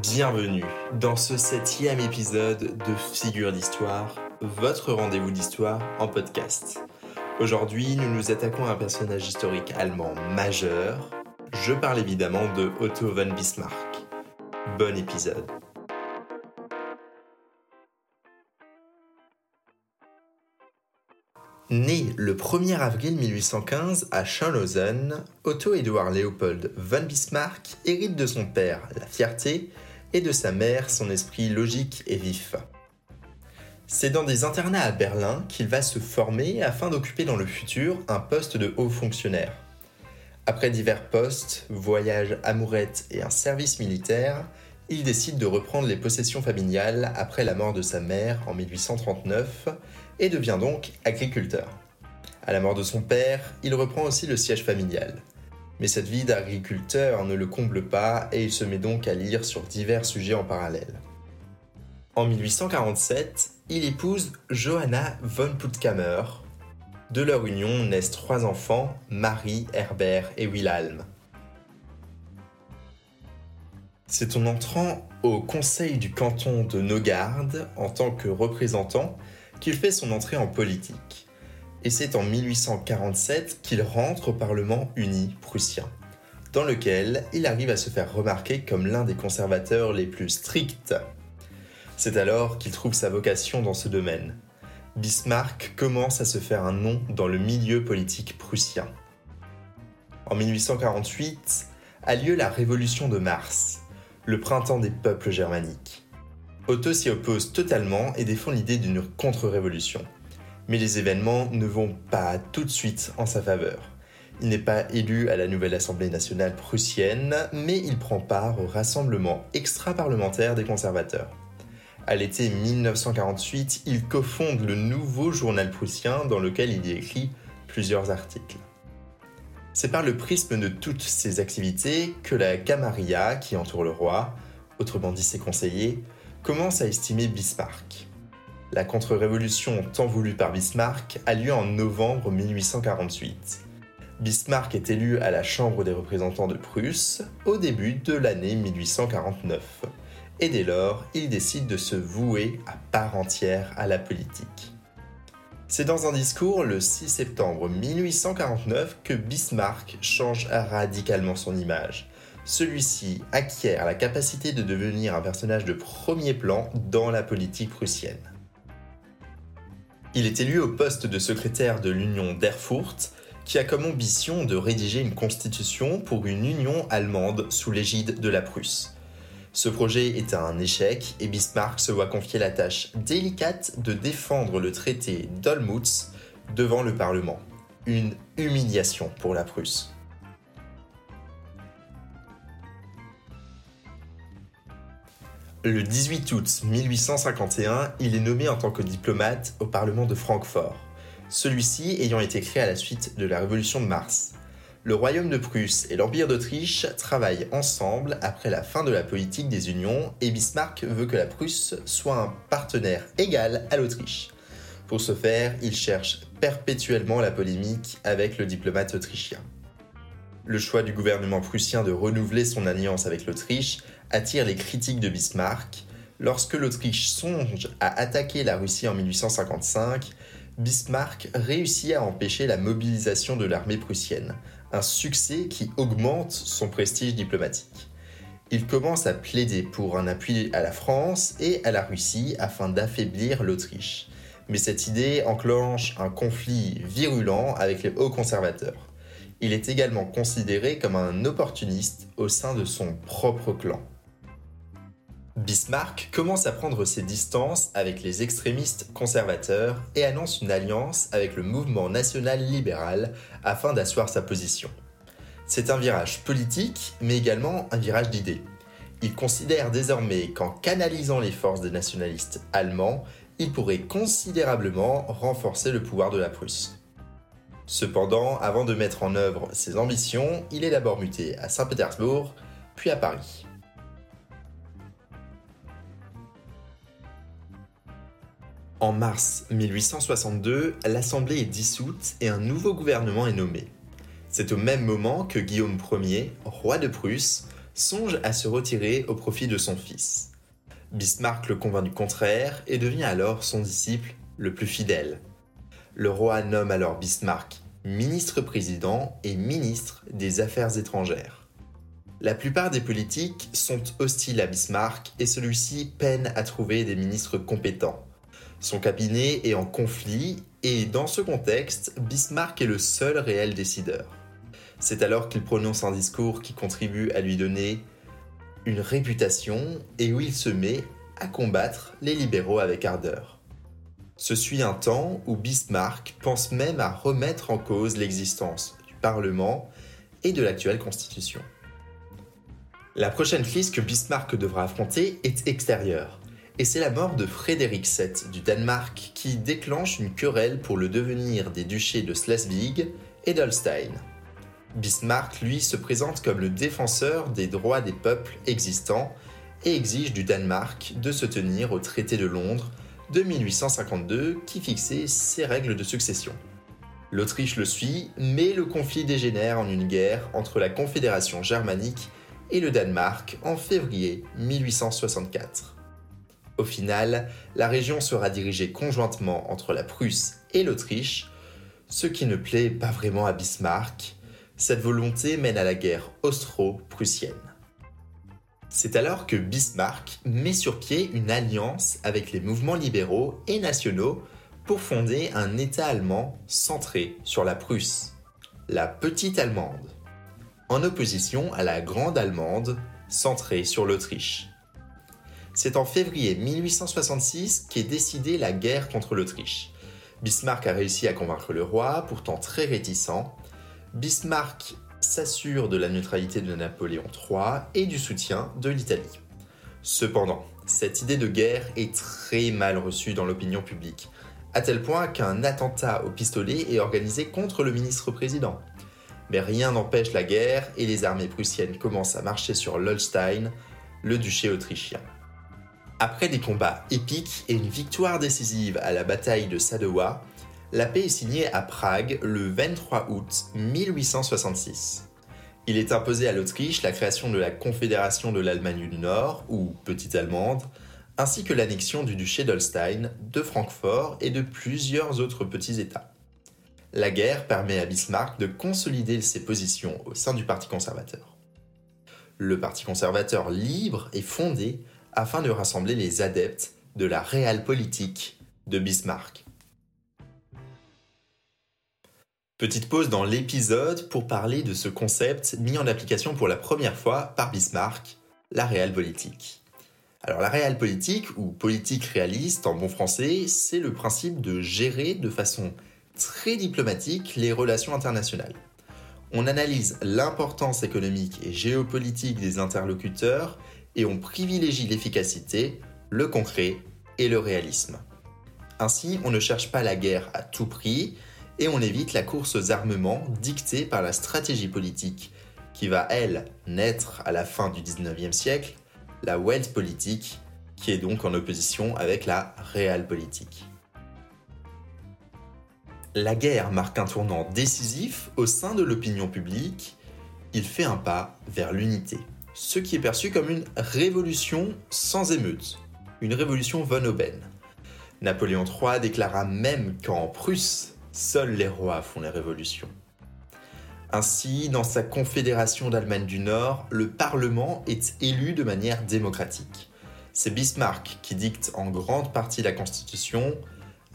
Bienvenue dans ce septième épisode de Figure d'Histoire, votre rendez-vous d'histoire en podcast. Aujourd'hui, nous nous attaquons à un personnage historique allemand majeur. Je parle évidemment de Otto von Bismarck. Bon épisode. Né le 1er avril 1815 à Schönhausen, Otto Eduard Leopold von Bismarck hérite de son père la fierté et de sa mère son esprit logique et vif. C'est dans des internats à Berlin qu'il va se former afin d'occuper dans le futur un poste de haut fonctionnaire. Après divers postes, voyages amourettes et un service militaire, il décide de reprendre les possessions familiales après la mort de sa mère en 1839 et devient donc agriculteur. À la mort de son père, il reprend aussi le siège familial. Mais cette vie d'agriculteur ne le comble pas et il se met donc à lire sur divers sujets en parallèle. En 1847, il épouse Johanna von Puttkamer. De leur union naissent trois enfants, Marie, Herbert et Wilhelm. C'est en entrant au conseil du canton de Neugarde en tant que représentant qu'il fait son entrée en politique. Et c'est en 1847 qu'il rentre au Parlement uni prussien, dans lequel il arrive à se faire remarquer comme l'un des conservateurs les plus stricts. C'est alors qu'il trouve sa vocation dans ce domaine. Bismarck commence à se faire un nom dans le milieu politique prussien. En 1848 a lieu la Révolution de Mars, le printemps des peuples germaniques. Otto s'y oppose totalement et défend l'idée d'une contre-révolution. Mais les événements ne vont pas tout de suite en sa faveur. Il n'est pas élu à la nouvelle Assemblée nationale prussienne, mais il prend part au rassemblement extra-parlementaire des conservateurs. À l'été 1948, il cofonde le nouveau journal prussien dans lequel il y écrit plusieurs articles. C'est par le prisme de toutes ces activités que la Camarilla, qui entoure le roi, autrement dit ses conseillers, commence à estimer Bismarck. La contre-révolution tant voulue par Bismarck a lieu en novembre 1848. Bismarck est élu à la Chambre des représentants de Prusse au début de l'année 1849. Et dès lors, il décide de se vouer à part entière à la politique. C'est dans un discours le 6 septembre 1849 que Bismarck change radicalement son image. Celui-ci acquiert la capacité de devenir un personnage de premier plan dans la politique prussienne. Il est élu au poste de secrétaire de l'Union d'Erfurt, qui a comme ambition de rédiger une constitution pour une union allemande sous l'égide de la Prusse. Ce projet est un échec et Bismarck se voit confier la tâche délicate de défendre le traité d'Olmutz devant le Parlement. Une humiliation pour la Prusse. Le 18 août 1851, il est nommé en tant que diplomate au Parlement de Francfort, celui-ci ayant été créé à la suite de la Révolution de Mars. Le Royaume de Prusse et l'Empire d'Autriche travaillent ensemble après la fin de la politique des unions et Bismarck veut que la Prusse soit un partenaire égal à l'Autriche. Pour ce faire, il cherche perpétuellement la polémique avec le diplomate autrichien. Le choix du gouvernement prussien de renouveler son alliance avec l'Autriche attire les critiques de Bismarck. Lorsque l'Autriche songe à attaquer la Russie en 1855, Bismarck réussit à empêcher la mobilisation de l'armée prussienne, un succès qui augmente son prestige diplomatique. Il commence à plaider pour un appui à la France et à la Russie afin d'affaiblir l'Autriche. Mais cette idée enclenche un conflit virulent avec les hauts conservateurs. Il est également considéré comme un opportuniste au sein de son propre clan. Bismarck commence à prendre ses distances avec les extrémistes conservateurs et annonce une alliance avec le mouvement national libéral afin d'asseoir sa position. C'est un virage politique, mais également un virage d'idées. Il considère désormais qu'en canalisant les forces des nationalistes allemands, il pourrait considérablement renforcer le pouvoir de la Prusse. Cependant, avant de mettre en œuvre ses ambitions, il est d'abord muté à Saint-Pétersbourg, puis à Paris. En mars 1862, l'Assemblée est dissoute et un nouveau gouvernement est nommé. C'est au même moment que Guillaume Ier, roi de Prusse, songe à se retirer au profit de son fils. Bismarck le convainc du contraire et devient alors son disciple le plus fidèle. Le roi nomme alors Bismarck ministre-président et ministre des Affaires étrangères. La plupart des politiques sont hostiles à Bismarck et celui-ci peine à trouver des ministres compétents. Son cabinet est en conflit et dans ce contexte, Bismarck est le seul réel décideur. C'est alors qu'il prononce un discours qui contribue à lui donner une réputation et où il se met à combattre les libéraux avec ardeur. Ce suit un temps où Bismarck pense même à remettre en cause l'existence du Parlement et de l'actuelle Constitution. La prochaine crise que Bismarck devra affronter est extérieure et c'est la mort de Frédéric VII du Danemark qui déclenche une querelle pour le devenir des duchés de Schleswig et d'Holstein. Bismarck, lui, se présente comme le défenseur des droits des peuples existants et exige du Danemark de se tenir au traité de Londres de 1852 qui fixait ses règles de succession. L'Autriche le suit, mais le conflit dégénère en une guerre entre la Confédération germanique et le Danemark en février 1864. Au final, la région sera dirigée conjointement entre la Prusse et l'Autriche, ce qui ne plaît pas vraiment à Bismarck. Cette volonté mène à la guerre austro-prussienne. C'est alors que Bismarck met sur pied une alliance avec les mouvements libéraux et nationaux pour fonder un État allemand centré sur la Prusse, la petite Allemande, en opposition à la grande Allemande centrée sur l'Autriche. C'est en février 1866 qu'est décidée la guerre contre l'Autriche. Bismarck a réussi à convaincre le roi, pourtant très réticent. Bismarck s'assure de la neutralité de Napoléon III et du soutien de l'Italie. Cependant, cette idée de guerre est très mal reçue dans l'opinion publique, à tel point qu'un attentat au pistolet est organisé contre le ministre-président. Mais rien n'empêche la guerre et les armées prussiennes commencent à marcher sur l'Holstein, le duché autrichien. Après des combats épiques et une victoire décisive à la bataille de Sadowa, la paix est signée à Prague le 23 août 1866. Il est imposé à l'Autriche la création de la Confédération de l'Allemagne du Nord, ou Petite Allemande, ainsi que l'annexion du duché d'Holstein, de Francfort et de plusieurs autres petits États. La guerre permet à Bismarck de consolider ses positions au sein du Parti conservateur. Le Parti conservateur libre est fondé afin de rassembler les adeptes de la réelle politique de Bismarck. Petite pause dans l'épisode pour parler de ce concept mis en application pour la première fois par Bismarck, la réelle politique. Alors la réelle politique, ou politique réaliste en bon français, c'est le principe de gérer de façon très diplomatique les relations internationales. On analyse l'importance économique et géopolitique des interlocuteurs et on privilégie l'efficacité, le concret et le réalisme. Ainsi, on ne cherche pas la guerre à tout prix et on évite la course aux armements dictée par la stratégie politique qui va, elle, naître à la fin du 19e siècle, la Welt politique, qui est donc en opposition avec la réelle politique. La guerre marque un tournant décisif au sein de l'opinion publique, il fait un pas vers l'unité ce qui est perçu comme une révolution sans émeute, une révolution von Oben. Napoléon III déclara même qu'en Prusse, seuls les rois font les révolutions. Ainsi, dans sa confédération d'Allemagne du Nord, le Parlement est élu de manière démocratique. C'est Bismarck qui dicte en grande partie la Constitution,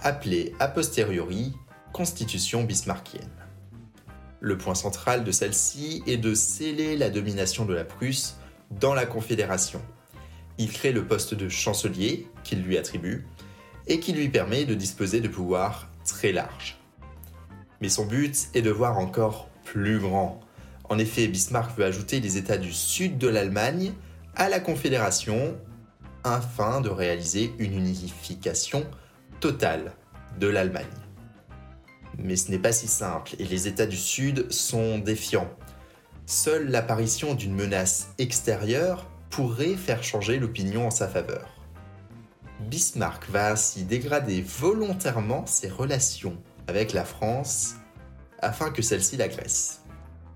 appelée a posteriori Constitution bismarckienne. Le point central de celle-ci est de sceller la domination de la Prusse dans la Confédération. Il crée le poste de chancelier qu'il lui attribue et qui lui permet de disposer de pouvoirs très larges. Mais son but est de voir encore plus grand. En effet, Bismarck veut ajouter les États du sud de l'Allemagne à la Confédération afin de réaliser une unification totale de l'Allemagne. Mais ce n'est pas si simple et les États du Sud sont défiants. Seule l'apparition d'une menace extérieure pourrait faire changer l'opinion en sa faveur. Bismarck va ainsi dégrader volontairement ses relations avec la France afin que celle-ci l'agresse.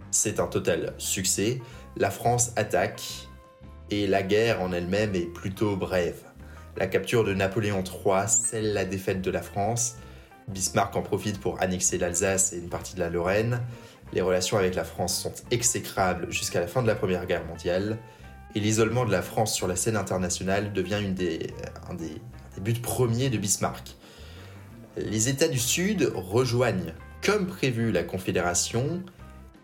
C'est un total succès, la France attaque et la guerre en elle-même est plutôt brève. La capture de Napoléon III scelle la défaite de la France. Bismarck en profite pour annexer l'Alsace et une partie de la Lorraine. Les relations avec la France sont exécrables jusqu'à la fin de la Première Guerre mondiale. Et l'isolement de la France sur la scène internationale devient un des buts premiers de Bismarck. Les États du Sud rejoignent comme prévu la Confédération,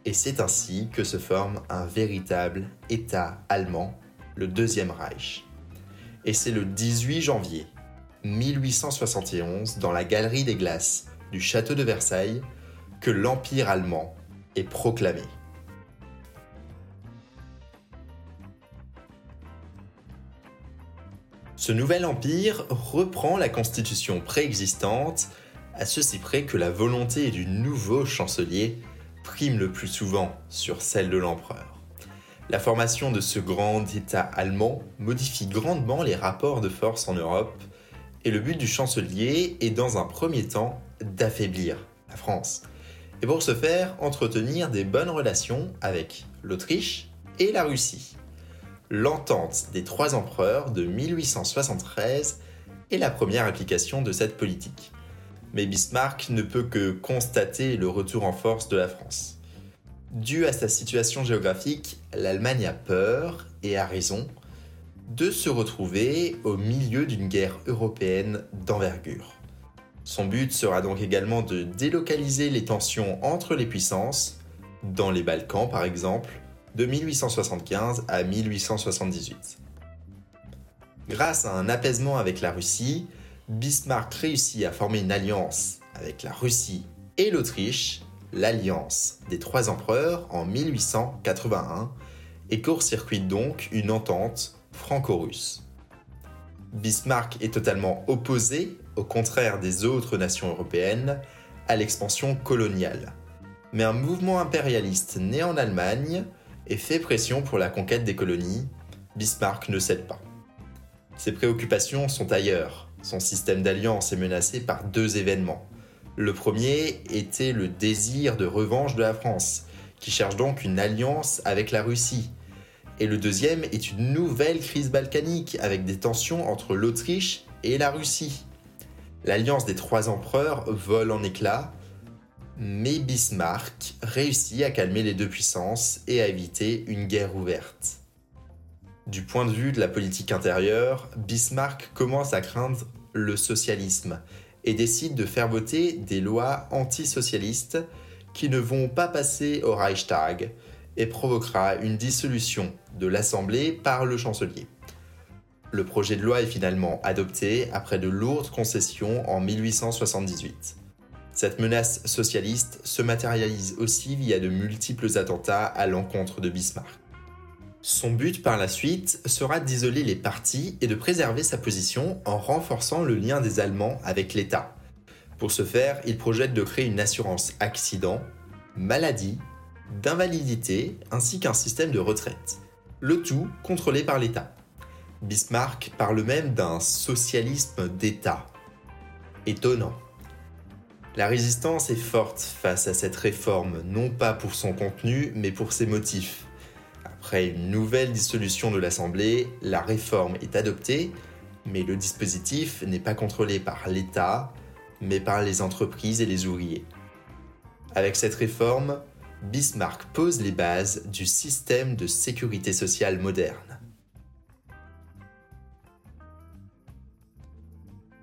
et c'est ainsi que se forme un véritable État allemand, le Deuxième Reich et c'est le 18 janvier 1871, dans la Galerie des Glaces du château de Versailles, que l'Empire allemand est proclamé. Ce nouvel empire reprend la constitution préexistante, à ceci près que la volonté du nouveau chancelier prime le plus souvent sur celle de l'empereur. La formation de ce grand État allemand modifie grandement les rapports de force en Europe, et le but du chancelier est dans un premier temps d'affaiblir la France, et pour ce faire entretenir des bonnes relations avec l'Autriche et la Russie. L'entente des trois empereurs de 1873 est la première application de cette politique. Mais Bismarck ne peut que constater le retour en force de la France. Dû à sa situation géographique, l'Allemagne a peur, et a raison, de se retrouver au milieu d'une guerre européenne d'envergure. Son but sera donc également de délocaliser les tensions entre les puissances, dans les Balkans par exemple, de 1875 à 1878. Grâce à un apaisement avec la Russie, Bismarck réussit à former une alliance avec la Russie et l'Autriche l'alliance des trois empereurs en 1881 et court-circuite donc une entente franco-russe. Bismarck est totalement opposé, au contraire des autres nations européennes, à l'expansion coloniale. Mais un mouvement impérialiste né en Allemagne et fait pression pour la conquête des colonies, Bismarck ne cède pas. Ses préoccupations sont ailleurs. Son système d'alliance est menacé par deux événements. Le premier était le désir de revanche de la France, qui cherche donc une alliance avec la Russie. Et le deuxième est une nouvelle crise balkanique, avec des tensions entre l'Autriche et la Russie. L'alliance des trois empereurs vole en éclats, mais Bismarck réussit à calmer les deux puissances et à éviter une guerre ouverte. Du point de vue de la politique intérieure, Bismarck commence à craindre le socialisme et décide de faire voter des lois antisocialistes qui ne vont pas passer au Reichstag et provoquera une dissolution de l'Assemblée par le chancelier. Le projet de loi est finalement adopté après de lourdes concessions en 1878. Cette menace socialiste se matérialise aussi via de multiples attentats à l'encontre de Bismarck. Son but par la suite sera d'isoler les partis et de préserver sa position en renforçant le lien des Allemands avec l'État. Pour ce faire, il projette de créer une assurance accident, maladie, d'invalidité ainsi qu'un système de retraite. Le tout contrôlé par l'État. Bismarck parle même d'un socialisme d'État. Étonnant. La résistance est forte face à cette réforme, non pas pour son contenu, mais pour ses motifs. Après une nouvelle dissolution de l'Assemblée, la réforme est adoptée, mais le dispositif n'est pas contrôlé par l'État, mais par les entreprises et les ouvriers. Avec cette réforme, Bismarck pose les bases du système de sécurité sociale moderne.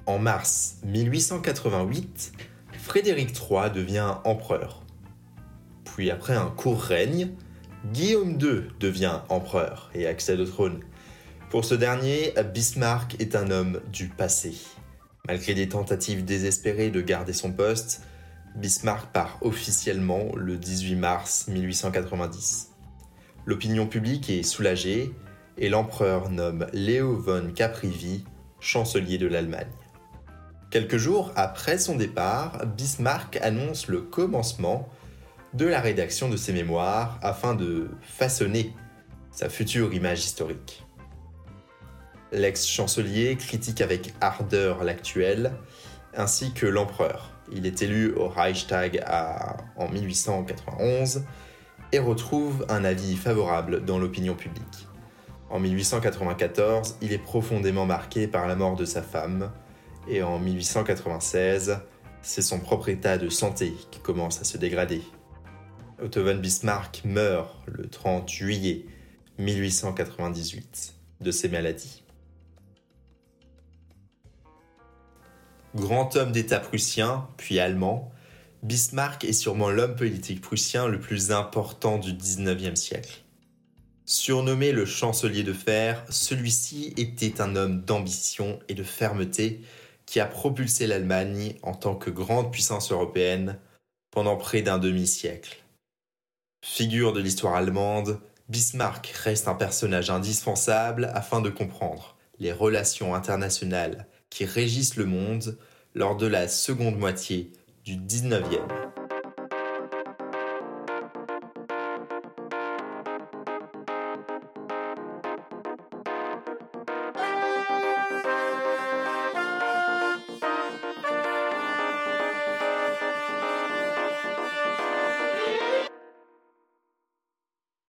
En mars 1888, Frédéric III devient empereur. Puis après un court règne, Guillaume II devient empereur et accède au trône. Pour ce dernier, Bismarck est un homme du passé. Malgré des tentatives désespérées de garder son poste, Bismarck part officiellement le 18 mars 1890. L'opinion publique est soulagée et l'empereur nomme Léo von Caprivi chancelier de l'Allemagne. Quelques jours après son départ, Bismarck annonce le commencement de la rédaction de ses mémoires afin de façonner sa future image historique. L'ex-chancelier critique avec ardeur l'actuel, ainsi que l'empereur. Il est élu au Reichstag en 1891 et retrouve un avis favorable dans l'opinion publique. En 1894, il est profondément marqué par la mort de sa femme, et en 1896, c'est son propre état de santé qui commence à se dégrader. Otto von Bismarck meurt le 30 juillet 1898 de ses maladies. Grand homme d'État prussien, puis allemand, Bismarck est sûrement l'homme politique prussien le plus important du XIXe siècle. Surnommé le chancelier de fer, celui-ci était un homme d'ambition et de fermeté qui a propulsé l'Allemagne en tant que grande puissance européenne pendant près d'un demi-siècle. Figure de l'histoire allemande, Bismarck reste un personnage indispensable afin de comprendre les relations internationales qui régissent le monde lors de la seconde moitié du 19e.